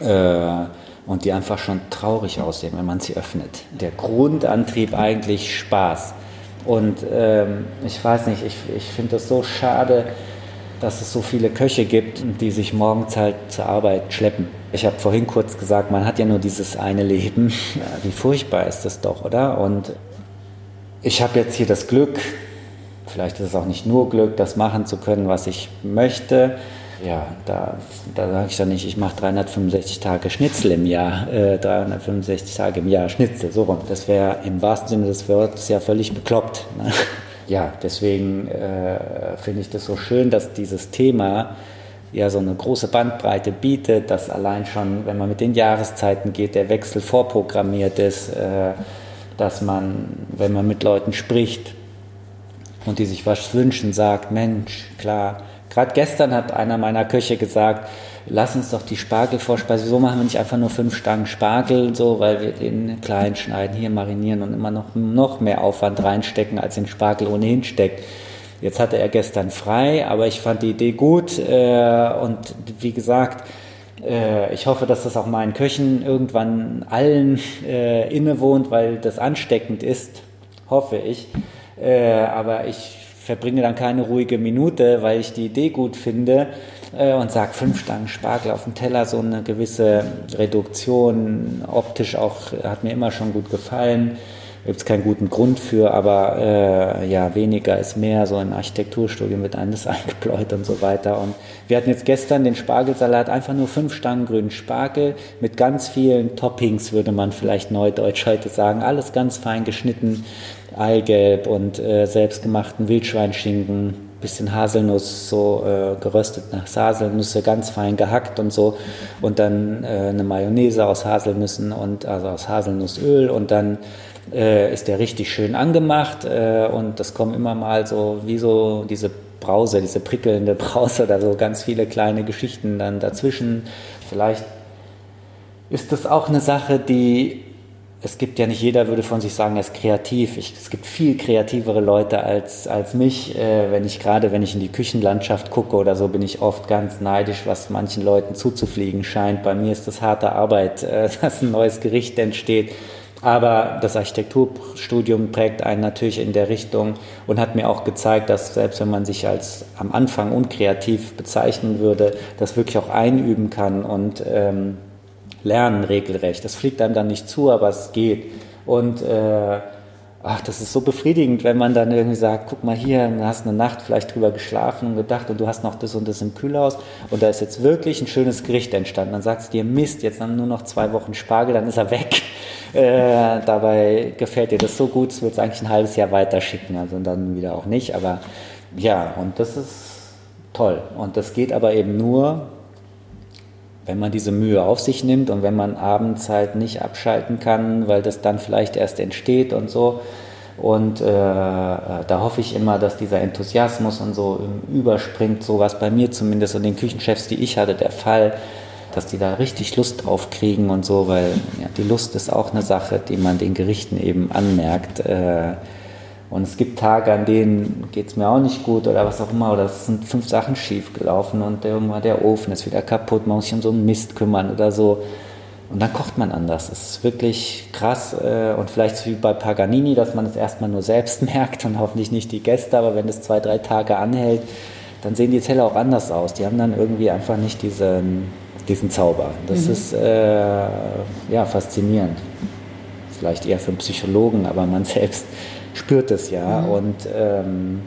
Speaker 1: äh, und die einfach schon traurig aussehen, wenn man sie öffnet. Der Grundantrieb eigentlich Spaß. Und ähm, ich weiß nicht, ich, ich finde es so schade, dass es so viele Köche gibt, die sich morgens halt zur Arbeit schleppen. Ich habe vorhin kurz gesagt, man hat ja nur dieses eine Leben. Wie furchtbar ist das doch, oder? Und ich habe jetzt hier das Glück, vielleicht ist es auch nicht nur Glück, das machen zu können, was ich möchte. Ja, da, da sage ich dann nicht, ich mache 365 Tage Schnitzel im Jahr, äh, 365 Tage im Jahr Schnitzel, so rum. Das wäre im wahrsten Sinne des Wortes ja völlig bekloppt. Ne? Ja, deswegen äh, finde ich das so schön, dass dieses Thema ja so eine große Bandbreite bietet, dass allein schon, wenn man mit den Jahreszeiten geht, der Wechsel vorprogrammiert ist. Äh, dass man, wenn man mit Leuten spricht und die sich was wünschen, sagt, Mensch, klar. Gerade gestern hat einer meiner Köche gesagt, lass uns doch die Spargelvorspeise, so machen wir nicht einfach nur fünf Stangen Spargel, so, weil wir den klein schneiden, hier marinieren und immer noch, noch mehr Aufwand reinstecken, als den Spargel ohnehin steckt. Jetzt hatte er gestern frei, aber ich fand die Idee gut äh, und wie gesagt, äh, ich hoffe, dass das auch meinen Köchen irgendwann allen äh, innewohnt, weil das ansteckend ist, hoffe ich. Äh, aber ich verbringe dann keine ruhige Minute, weil ich die Idee gut finde äh, und sage, fünf Stangen Spargel auf dem Teller, so eine gewisse Reduktion, optisch auch, hat mir immer schon gut gefallen gibt es keinen guten Grund für, aber äh, ja, weniger ist mehr. So im Architekturstudium wird alles eingebläut und so weiter. Und wir hatten jetzt gestern den Spargelsalat, einfach nur fünf Stangen grünen Spargel mit ganz vielen Toppings, würde man vielleicht neudeutsch heute sagen. Alles ganz fein geschnitten, Eigelb und äh, selbstgemachten Wildschweinschinken, bisschen Haselnuss, so äh, geröstet nach Haselnüsse, ganz fein gehackt und so. Und dann äh, eine Mayonnaise aus Haselnüssen und also aus Haselnussöl und dann äh, ist der richtig schön angemacht äh, und das kommen immer mal so wie so diese Brause, diese prickelnde Brause oder so ganz viele kleine Geschichten dann dazwischen. Vielleicht ist das auch eine Sache, die es gibt ja nicht jeder würde von sich sagen, er ist kreativ. Ich, es gibt viel kreativere Leute als, als mich. Äh, wenn ich gerade, wenn ich in die Küchenlandschaft gucke oder so, bin ich oft ganz neidisch, was manchen Leuten zuzufliegen scheint. Bei mir ist das harte Arbeit, äh, dass ein neues Gericht entsteht. Aber das Architekturstudium prägt einen natürlich in der Richtung und hat mir auch gezeigt, dass selbst wenn man sich als am Anfang unkreativ bezeichnen würde, das wirklich auch einüben kann und ähm, lernen regelrecht. Das fliegt einem dann nicht zu, aber es geht. Und äh, ach, das ist so befriedigend, wenn man dann irgendwie sagt, guck mal hier, du hast eine Nacht vielleicht drüber geschlafen und gedacht und du hast noch das und das im Kühlhaus und da ist jetzt wirklich ein schönes Gericht entstanden. Dann sagst du dir, Mist, jetzt haben nur noch zwei Wochen Spargel, dann ist er weg. Äh, dabei gefällt dir das so gut, wird es eigentlich ein halbes Jahr weiterschicken, also dann wieder auch nicht. Aber ja, und das ist toll. Und das geht aber eben nur, wenn man diese Mühe auf sich nimmt und wenn man abends halt nicht abschalten kann, weil das dann vielleicht erst entsteht und so. Und äh, da hoffe ich immer, dass dieser Enthusiasmus und so überspringt, so was bei mir zumindest und den Küchenchefs, die ich hatte, der Fall, dass die da richtig Lust drauf kriegen und so, weil ja, die Lust ist auch eine Sache, die man den Gerichten eben anmerkt. Äh, und es gibt Tage, an denen geht es mir auch nicht gut oder was auch immer, oder es sind fünf Sachen schief gelaufen und irgendwann der Ofen ist wieder kaputt, man muss sich um so einen Mist kümmern oder so. Und dann kocht man anders. Es ist wirklich krass äh, und vielleicht so wie bei Paganini, dass man es erstmal nur selbst merkt und hoffentlich nicht die Gäste, aber wenn es zwei, drei Tage anhält, dann sehen die Teller auch anders aus. Die haben dann irgendwie einfach nicht diesen, diesen Zauber. Das mhm. ist äh, ja faszinierend. Vielleicht eher für einen Psychologen, aber man selbst spürt es ja. Mhm. Und ähm,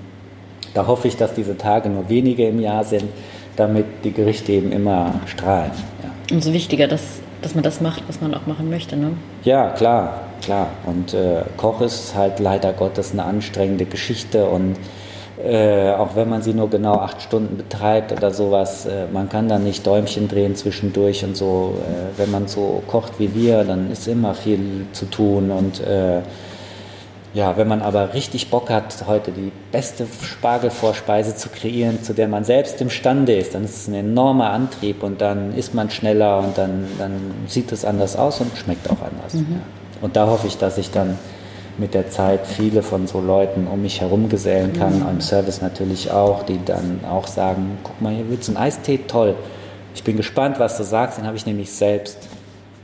Speaker 1: da hoffe ich, dass diese Tage nur wenige im Jahr sind, damit die Gerichte eben immer strahlen.
Speaker 2: Ja. Umso wichtiger, dass, dass man das macht, was man auch machen möchte. Ne?
Speaker 1: Ja, klar, klar. Und äh, Koch ist halt leider Gottes eine anstrengende Geschichte und äh, auch wenn man sie nur genau acht Stunden betreibt oder sowas, äh, man kann da nicht Däumchen drehen zwischendurch und so. Äh, wenn man so kocht wie wir, dann ist immer viel zu tun und äh, ja, wenn man aber richtig Bock hat, heute die beste Spargelvorspeise zu kreieren, zu der man selbst imstande ist, dann ist es ein enormer Antrieb und dann ist man schneller und dann, dann sieht es anders aus und schmeckt auch anders. Mhm. Ja. Und da hoffe ich, dass ich dann mit der Zeit viele von so Leuten um mich herum gesellen kann, mhm. im Service natürlich auch, die dann auch sagen, guck mal, hier willst du einen Eistee? Toll. Ich bin gespannt, was du sagst, den habe ich nämlich selbst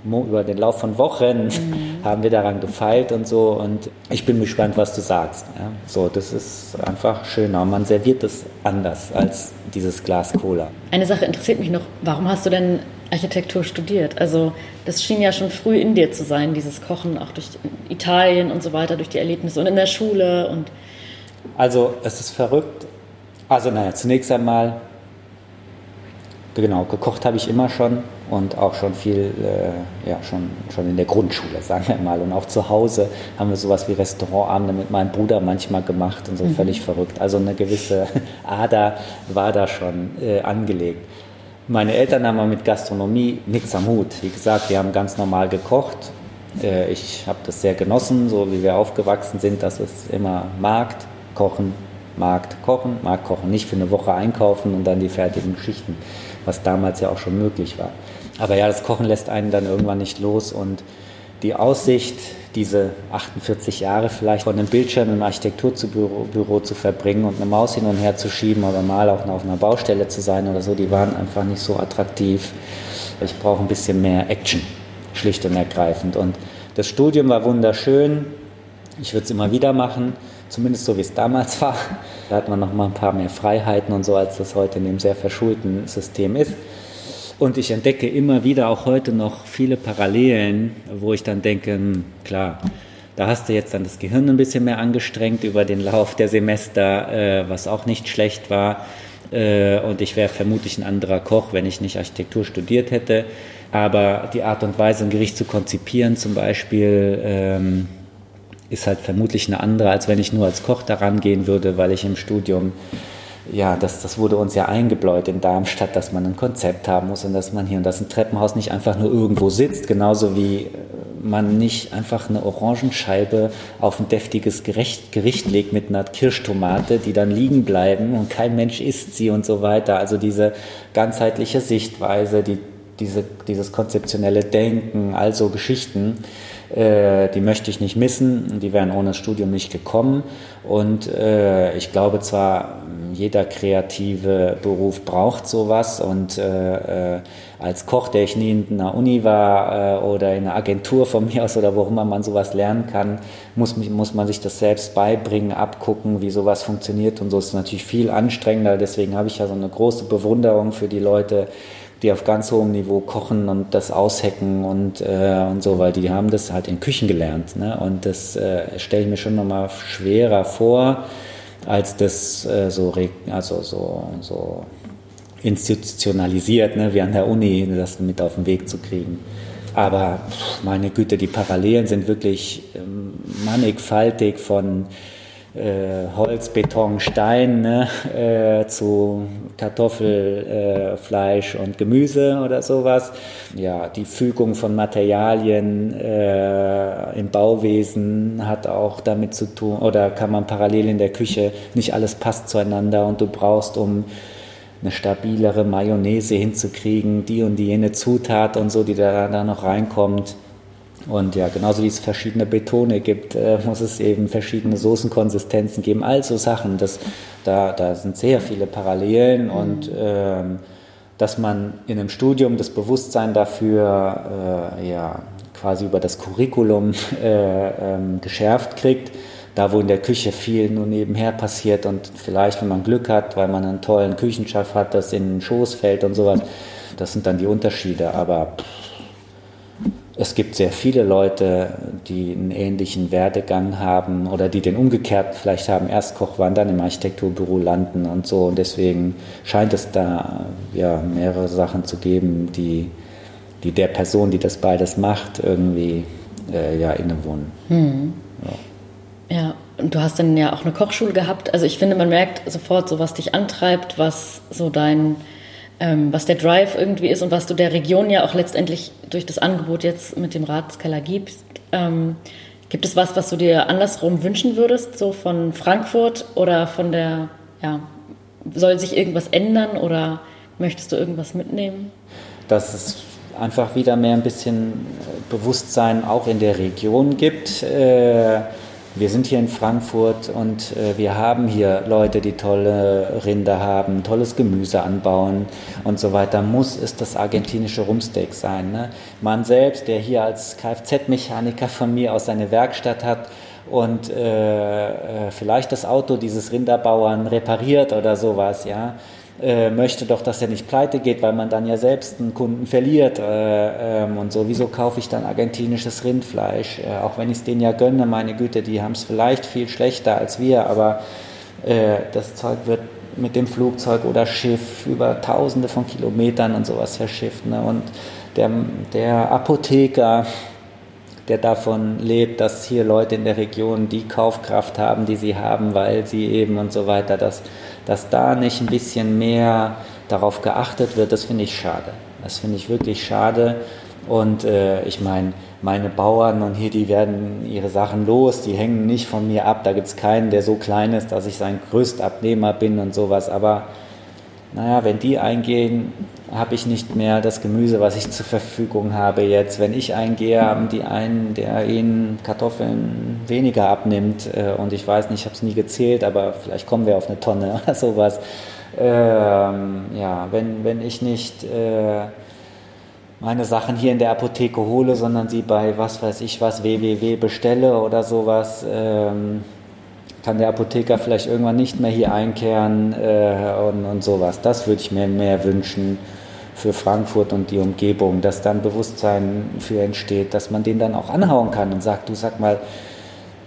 Speaker 1: über den Lauf von Wochen mhm. haben wir daran gefeilt und so und ich bin gespannt, was du sagst. Ja, so, das ist einfach schöner. Man serviert es anders als dieses Glas Cola.
Speaker 2: Eine Sache interessiert mich noch. Warum hast du denn Architektur studiert? Also das schien ja schon früh in dir zu sein, dieses Kochen, auch durch Italien und so weiter, durch die Erlebnisse und in der Schule und
Speaker 1: also es ist verrückt. Also naja, zunächst einmal genau gekocht habe ich immer schon und auch schon viel, äh, ja, schon, schon in der Grundschule, sagen wir mal. Und auch zu Hause haben wir sowas wie Restaurantabende mit meinem Bruder manchmal gemacht und so mhm. völlig verrückt. Also eine gewisse Ader war da schon äh, angelegt. Meine Eltern haben mit Gastronomie nichts am Hut. Wie gesagt, die haben ganz normal gekocht. Äh, ich habe das sehr genossen, so wie wir aufgewachsen sind, dass es immer Markt, Kochen, Markt, Kochen, Markt, Kochen. Nicht für eine Woche einkaufen und dann die fertigen Geschichten, was damals ja auch schon möglich war. Aber ja, das Kochen lässt einen dann irgendwann nicht los und die Aussicht, diese 48 Jahre vielleicht von einem Bildschirm im Architekturbüro Büro zu verbringen und eine Maus hin und her zu schieben oder mal auch auf einer Baustelle zu sein oder so, die waren einfach nicht so attraktiv. Ich brauche ein bisschen mehr Action, schlicht und ergreifend. Und das Studium war wunderschön. Ich würde es immer wieder machen, zumindest so wie es damals war. Da hat man noch mal ein paar mehr Freiheiten und so, als das heute in dem sehr verschulten System ist. Und ich entdecke immer wieder, auch heute noch, viele Parallelen, wo ich dann denke, hm, klar, da hast du jetzt dann das Gehirn ein bisschen mehr angestrengt über den Lauf der Semester, äh, was auch nicht schlecht war. Äh, und ich wäre vermutlich ein anderer Koch, wenn ich nicht Architektur studiert hätte. Aber die Art und Weise, ein Gericht zu konzipieren zum Beispiel, ähm, ist halt vermutlich eine andere, als wenn ich nur als Koch daran gehen würde, weil ich im Studium ja, das, das wurde uns ja eingebläut in Darmstadt, dass man ein Konzept haben muss und dass man hier und das ein Treppenhaus nicht einfach nur irgendwo sitzt, genauso wie äh, man nicht einfach eine Orangenscheibe auf ein deftiges Gericht, Gericht legt mit einer Kirschtomate, die dann liegen bleiben und kein Mensch isst sie und so weiter. Also diese ganzheitliche Sichtweise, die, diese, dieses konzeptionelle Denken, also Geschichten, äh, die möchte ich nicht missen, die wären ohne das Studium nicht gekommen. Und äh, ich glaube zwar, jeder kreative Beruf braucht sowas und äh, äh, als Koch, der ich nie in einer Uni war äh, oder in einer Agentur von mir aus oder wo immer man sowas lernen kann, muss, muss man sich das selbst beibringen, abgucken, wie sowas funktioniert und so ist natürlich viel anstrengender. Deswegen habe ich ja so eine große Bewunderung für die Leute, die auf ganz hohem Niveau kochen und das aushecken und, äh, und so, weil die haben das halt in Küchen gelernt. Ne? Und das äh, stelle ich mir schon nochmal schwerer vor, als das äh, so, also so, so institutionalisiert, ne? wie an der Uni, das mit auf den Weg zu kriegen. Aber meine Güte, die Parallelen sind wirklich ähm, mannigfaltig von äh, Holz, Beton, Stein ne, äh, zu Kartoffel, äh, Fleisch und Gemüse oder sowas. Ja, die Fügung von Materialien äh, im Bauwesen hat auch damit zu tun, oder kann man parallel in der Küche, nicht alles passt zueinander und du brauchst, um eine stabilere Mayonnaise hinzukriegen, die und die jene Zutat und so, die da, da noch reinkommt und ja, genauso wie es verschiedene Betone gibt, äh, muss es eben verschiedene Soßenkonsistenzen geben. Also Sachen, das, da, da sind sehr viele Parallelen mhm. und ähm, dass man in einem Studium das Bewusstsein dafür äh, ja, quasi über das Curriculum äh, ähm, geschärft kriegt, da wo in der Küche viel nur nebenher passiert und vielleicht, wenn man Glück hat, weil man einen tollen Küchenchef hat, das in den Schoß fällt und sowas, das sind dann die Unterschiede. Aber pff, es gibt sehr viele Leute, die einen ähnlichen Werdegang haben oder die den umgekehrt vielleicht haben, erst Koch waren, dann im Architekturbüro landen und so. Und deswegen scheint es da ja, mehrere Sachen zu geben, die, die der Person, die das beides macht, irgendwie äh, ja, innewohnen. Hm.
Speaker 2: Ja. ja, und du hast dann ja auch eine Kochschule gehabt. Also ich finde, man merkt sofort so, was dich antreibt, was so dein ähm, was der Drive irgendwie ist und was du der Region ja auch letztendlich durch das Angebot jetzt mit dem Ratskeller gibst. Ähm, gibt es was, was du dir andersrum wünschen würdest, so von Frankfurt oder von der, ja, soll sich irgendwas ändern oder möchtest du irgendwas mitnehmen?
Speaker 1: Dass es einfach wieder mehr ein bisschen Bewusstsein auch in der Region gibt. Äh, wir sind hier in Frankfurt und äh, wir haben hier Leute, die tolle Rinder haben, tolles Gemüse anbauen und so weiter. Muss es das argentinische Rumsteak sein. Ne? Man selbst, der hier als Kfz-Mechaniker von mir aus seine Werkstatt hat und äh, äh, vielleicht das Auto dieses Rinderbauern repariert oder sowas, ja, äh, möchte doch, dass er nicht pleite geht, weil man dann ja selbst einen Kunden verliert äh, ähm, und so. Wieso kaufe ich dann argentinisches Rindfleisch? Äh, auch wenn ich es denen ja gönne, meine Güte, die haben es vielleicht viel schlechter als wir, aber äh, das Zeug wird mit dem Flugzeug oder Schiff über tausende von Kilometern und sowas verschifft. Ne? Und der, der Apotheker, der davon lebt, dass hier Leute in der Region die Kaufkraft haben, die sie haben, weil sie eben und so weiter, dass, dass da nicht ein bisschen mehr darauf geachtet wird, das finde ich schade. Das finde ich wirklich schade. Und äh, ich meine, meine Bauern und hier, die werden ihre Sachen los, die hängen nicht von mir ab. Da gibt es keinen, der so klein ist, dass ich sein Größtabnehmer bin und sowas. Aber naja, wenn die eingehen, habe ich nicht mehr das Gemüse, was ich zur Verfügung habe jetzt. Wenn ich eingehe, haben die einen, der ihnen Kartoffeln weniger abnimmt. Äh, und ich weiß nicht, ich habe es nie gezählt, aber vielleicht kommen wir auf eine Tonne oder sowas. Ähm, ja, wenn, wenn ich nicht äh, meine Sachen hier in der Apotheke hole, sondern sie bei was weiß ich was, www bestelle oder sowas, ähm, kann der Apotheker vielleicht irgendwann nicht mehr hier einkehren äh, und, und sowas. Das würde ich mir mehr wünschen für Frankfurt und die Umgebung, dass dann Bewusstsein für entsteht, dass man den dann auch anhauen kann und sagt, du sag mal,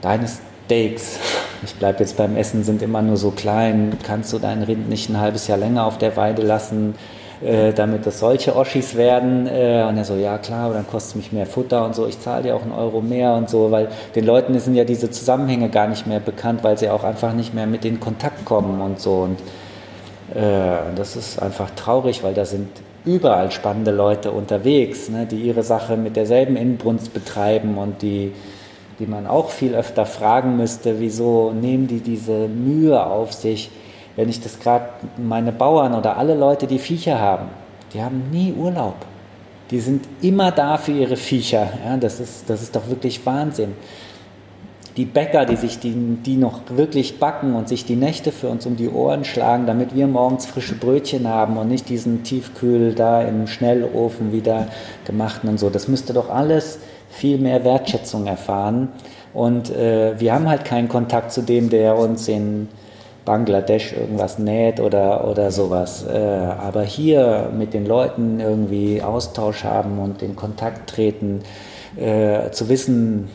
Speaker 1: deine Steaks, ich bleibe jetzt beim Essen, sind immer nur so klein, kannst du deinen Rind nicht ein halbes Jahr länger auf der Weide lassen, äh, damit das solche Oschis werden. Äh, und er so, ja klar, aber dann kostet es mich mehr Futter und so, ich zahle dir auch einen Euro mehr und so, weil den Leuten sind ja diese Zusammenhänge gar nicht mehr bekannt, weil sie auch einfach nicht mehr mit in Kontakt kommen und so. Und äh, das ist einfach traurig, weil da sind überall spannende Leute unterwegs, ne, die ihre Sache mit derselben Inbrunst betreiben und die, die man auch viel öfter fragen müsste, wieso nehmen die diese Mühe auf sich, wenn ich das gerade meine Bauern oder alle Leute, die Viecher haben, die haben nie Urlaub. die sind immer da für ihre Viecher. Ja, das, ist, das ist doch wirklich Wahnsinn. Die Bäcker, die sich die, die noch wirklich backen und sich die Nächte für uns um die Ohren schlagen, damit wir morgens frische Brötchen haben und nicht diesen Tiefkühl da im Schnellofen wieder gemachten und so. Das müsste doch alles viel mehr Wertschätzung erfahren. Und äh, wir haben halt keinen Kontakt zu dem, der uns in Bangladesch irgendwas näht oder, oder sowas. Äh, aber hier mit den Leuten irgendwie Austausch haben und in Kontakt treten, äh, zu wissen,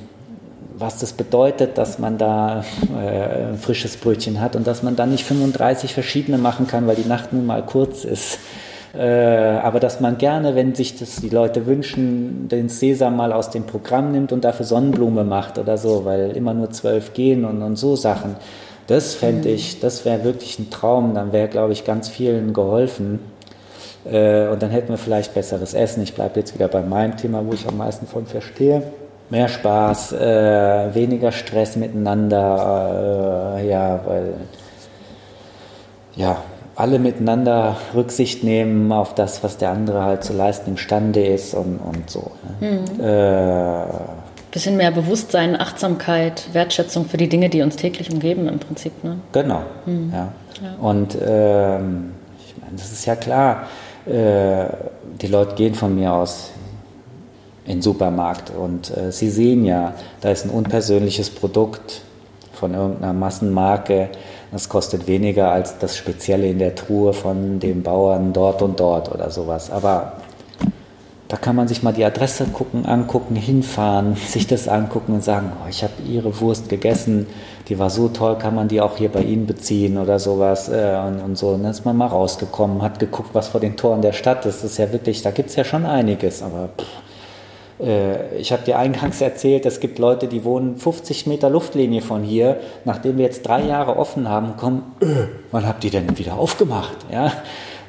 Speaker 1: was das bedeutet, dass man da äh, ein frisches Brötchen hat und dass man dann nicht 35 verschiedene machen kann, weil die Nacht nun mal kurz ist. Äh, aber dass man gerne, wenn sich das die Leute wünschen, den Sesam mal aus dem Programm nimmt und dafür Sonnenblume macht oder so, weil immer nur zwölf gehen und, und so Sachen. Das fände ich, das wäre wirklich ein Traum. Dann wäre, glaube ich, ganz vielen geholfen. Äh, und dann hätten wir vielleicht besseres Essen. Ich bleibe jetzt wieder bei meinem Thema, wo ich am meisten von verstehe. Mehr Spaß, äh, weniger Stress miteinander, äh, ja, weil ja, alle miteinander Rücksicht nehmen auf das, was der andere halt zu leisten imstande ist und, und so. Ne? Mhm.
Speaker 2: Bisschen mehr Bewusstsein, Achtsamkeit, Wertschätzung für die Dinge, die uns täglich umgeben im Prinzip. Ne?
Speaker 1: Genau. Mhm. Ja. ja. Und ähm, ich meine, das ist ja klar, äh, die Leute gehen von mir aus in den Supermarkt und äh, sie sehen ja, da ist ein unpersönliches Produkt von irgendeiner Massenmarke. Das kostet weniger als das Spezielle in der Truhe von dem Bauern dort und dort oder sowas. Aber da kann man sich mal die Adresse gucken, angucken, hinfahren, sich das angucken und sagen, oh, ich habe Ihre Wurst gegessen, die war so toll, kann man die auch hier bei Ihnen beziehen oder sowas äh, und, und, so. Und dann ist man mal rausgekommen, hat geguckt, was vor den Toren der Stadt ist. Das ist ja wirklich, da gibt es ja schon einiges, aber pff, äh, ich habe dir eingangs erzählt, es gibt Leute, die wohnen 50 Meter Luftlinie von hier. Nachdem wir jetzt drei Jahre offen haben, kommen, äh, wann habt ihr denn wieder aufgemacht? Ja?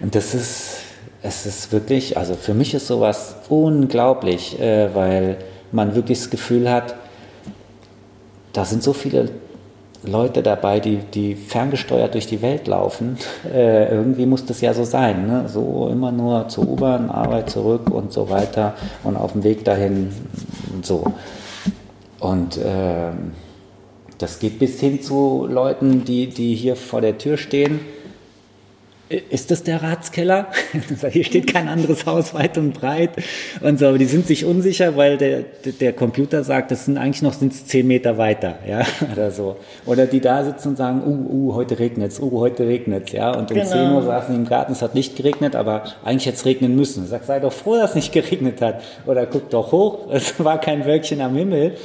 Speaker 1: Und das ist es ist wirklich, also für mich ist sowas unglaublich, äh, weil man wirklich das Gefühl hat, da sind so viele Leute dabei, die, die ferngesteuert durch die Welt laufen. Äh, irgendwie muss das ja so sein. Ne? So immer nur zur U-Bahn, Arbeit zurück und so weiter und auf dem Weg dahin so. Und äh, das geht bis hin zu Leuten, die, die hier vor der Tür stehen ist das der Ratskeller? Hier steht kein anderes Haus weit und breit und so, aber die sind sich unsicher, weil der, der Computer sagt, das sind eigentlich noch sind's zehn Meter weiter, ja, oder so. Oder die da sitzen und sagen, uh, uh, heute regnet's, uh, heute regnet's, ja, und um genau. 10 Uhr saßen die im Garten, es hat nicht geregnet, aber eigentlich hätte es regnen müssen. Sag, sei doch froh, dass es nicht geregnet hat. Oder guck doch hoch, es war kein Wölkchen am Himmel,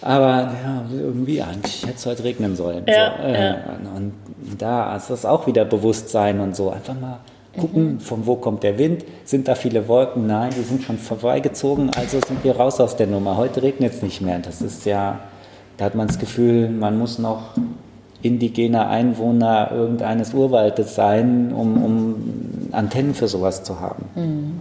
Speaker 1: aber ja, irgendwie, eigentlich hätte es heute regnen sollen. Ja, so, äh, ja. Und da ist das auch wieder Bewusstsein und so einfach mal gucken, mhm. von wo kommt der Wind, sind da viele Wolken? Nein, die sind schon vorbeigezogen, also sind wir raus aus der Nummer. Heute regnet es nicht mehr. Das ist ja, da hat man das Gefühl, man muss noch indigener Einwohner irgendeines Urwaldes sein, um, um Antennen für sowas zu haben. Mhm.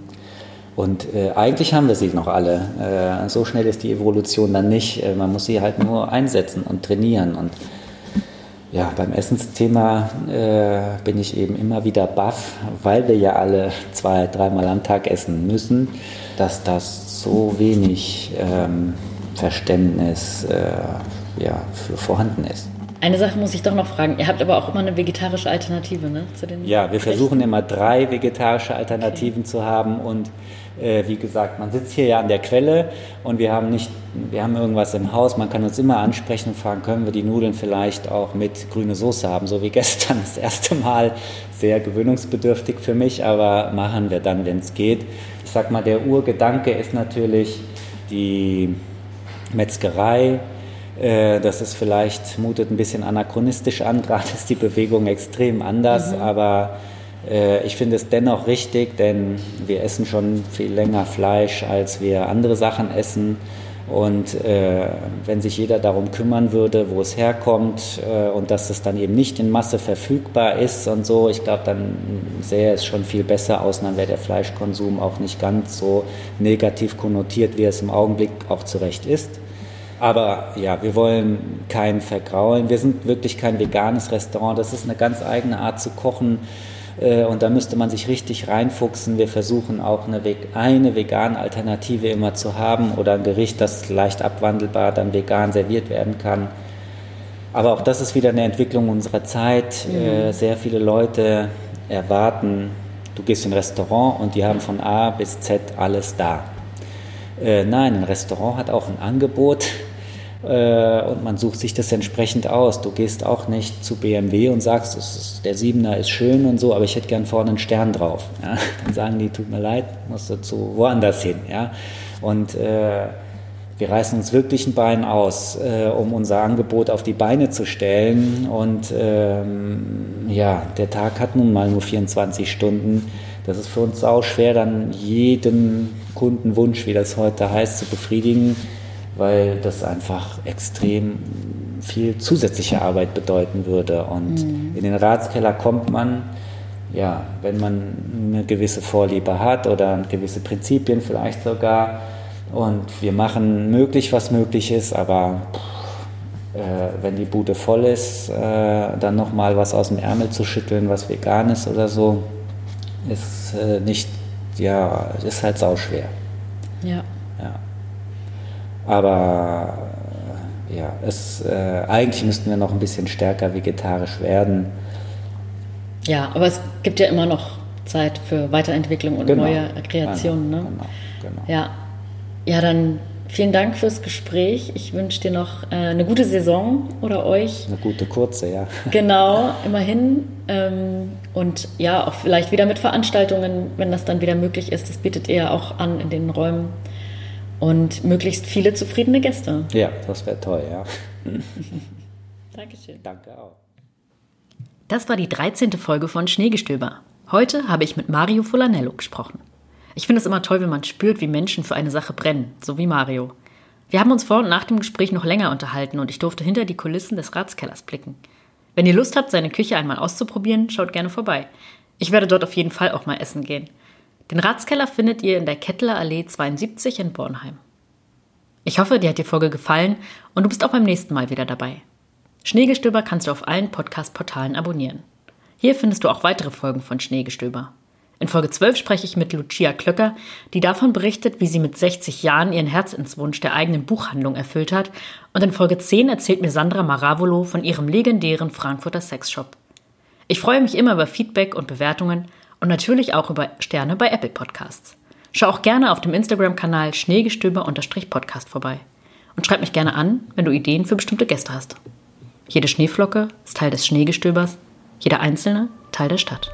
Speaker 1: Und äh, eigentlich haben wir sie noch alle. Äh, so schnell ist die Evolution dann nicht. Äh, man muss sie halt nur einsetzen und trainieren. Und ja, beim Essensthema äh, bin ich eben immer wieder baff, weil wir ja alle zwei, dreimal am Tag essen müssen, dass das so wenig ähm, Verständnis äh, ja, für vorhanden ist.
Speaker 2: Eine Sache muss ich doch noch fragen. Ihr habt aber auch immer eine vegetarische Alternative, ne?
Speaker 1: Zu den ja, wir versuchen immer drei vegetarische Alternativen okay. zu haben und äh, wie gesagt, man sitzt hier ja an der Quelle und wir haben nicht, wir haben irgendwas im Haus. Man kann uns immer ansprechen und fragen, können wir die Nudeln vielleicht auch mit grüne Soße haben, so wie gestern das erste Mal. Sehr gewöhnungsbedürftig für mich, aber machen wir dann, wenn es geht. Ich sag mal, der Urgedanke ist natürlich die Metzgerei. Äh, das ist vielleicht, mutet ein bisschen anachronistisch an, gerade ist die Bewegung extrem anders, mhm. aber äh, ich finde es dennoch richtig, denn wir essen schon viel länger Fleisch, als wir andere Sachen essen. Und äh, wenn sich jeder darum kümmern würde, wo es herkommt äh, und dass es dann eben nicht in Masse verfügbar ist und so, ich glaube, dann sähe es schon viel besser aus, dann wäre der Fleischkonsum auch nicht ganz so negativ konnotiert, wie es im Augenblick auch zurecht ist. Aber ja, wir wollen keinen vergraulen. Wir sind wirklich kein veganes Restaurant. Das ist eine ganz eigene Art zu kochen Äh, und da müsste man sich richtig reinfuchsen. Wir versuchen auch eine, eine vegane Alternative immer zu haben oder ein Gericht, das leicht abwandelbar dann vegan serviert werden kann. Aber auch das ist wieder eine Entwicklung unserer Zeit. Mhm. Äh, sehr viele Leute erwarten, du gehst in ein Restaurant und die haben von A bis Z alles da. Äh, nein, ein Restaurant hat auch ein Angebot äh, und man sucht sich das entsprechend aus. Du gehst auch nicht zu BMW und sagst, ist, der Siebener ist schön und so, aber ich hätte gern vorne einen Stern drauf. Ja? Dann sagen die, tut mir leid, musst du zu woanders hin. Ja? Und äh, wir reißen uns wirklich ein Bein aus, äh, um unser Angebot auf die Beine zu stellen. Und ähm, ja, der Tag hat nun mal nur 24 Stunden. Das ist für uns auch schwer, dann jeden Kundenwunsch, wie das heute heißt, zu befriedigen, weil das einfach extrem viel zusätzliche Arbeit bedeuten würde. Und mhm. in den Ratskeller kommt man, ja, wenn man eine gewisse Vorliebe hat oder gewisse Prinzipien vielleicht sogar und wir machen möglich, was möglich ist, aber äh, wenn die Bude voll ist, äh, dann nochmal was aus dem Ärmel zu schütteln, was vegan ist oder so, ist äh, nicht, ja, ist halt sauschwer.
Speaker 2: Ja.
Speaker 1: ja. Aber äh, ja, es, äh, eigentlich müssten wir noch ein bisschen stärker vegetarisch werden.
Speaker 2: Ja, aber es gibt ja immer noch Zeit für Weiterentwicklung und genau. neue Kreationen. Genau, ne? genau, genau. Ja, ja, dann vielen Dank fürs Gespräch. Ich wünsche dir noch äh, eine gute Saison oder euch.
Speaker 1: Eine gute kurze, ja.
Speaker 2: Genau, immerhin. Ähm, und ja, auch vielleicht wieder mit Veranstaltungen, wenn das dann wieder möglich ist. Das bietet ihr ja auch an in den Räumen. Und möglichst viele zufriedene Gäste.
Speaker 1: Ja, das wäre toll, ja.
Speaker 2: Dankeschön.
Speaker 1: Danke auch.
Speaker 2: Das war die 13. Folge von Schneegestöber. Heute habe ich mit Mario Fulanello gesprochen. Ich finde es immer toll, wenn man spürt, wie Menschen für eine Sache brennen, so wie Mario. Wir haben uns vor und nach dem Gespräch noch länger unterhalten und ich durfte hinter die Kulissen des Ratskellers blicken. Wenn ihr Lust habt, seine Küche einmal auszuprobieren, schaut gerne vorbei. Ich werde dort auf jeden Fall auch mal essen gehen. Den Ratskeller findet ihr in der Kettler Allee 72 in Bornheim. Ich hoffe, dir hat die Folge gefallen und du bist auch beim nächsten Mal wieder dabei. Schneegestöber kannst du auf allen Podcast-Portalen abonnieren. Hier findest du auch weitere Folgen von Schneegestöber. In Folge 12 spreche ich mit Lucia Klöcker, die davon berichtet, wie sie mit 60 Jahren ihren Herzenswunsch der eigenen Buchhandlung erfüllt hat. Und in Folge 10 erzählt mir Sandra Maravolo von ihrem legendären Frankfurter Sexshop. Ich freue mich immer über Feedback und Bewertungen und natürlich auch über Sterne bei Apple Podcasts. Schau auch gerne auf dem Instagram-Kanal Schneegestöber-Podcast vorbei. Und schreib mich gerne an, wenn du Ideen für bestimmte Gäste hast. Jede Schneeflocke ist Teil des Schneegestöbers, jeder einzelne Teil der Stadt.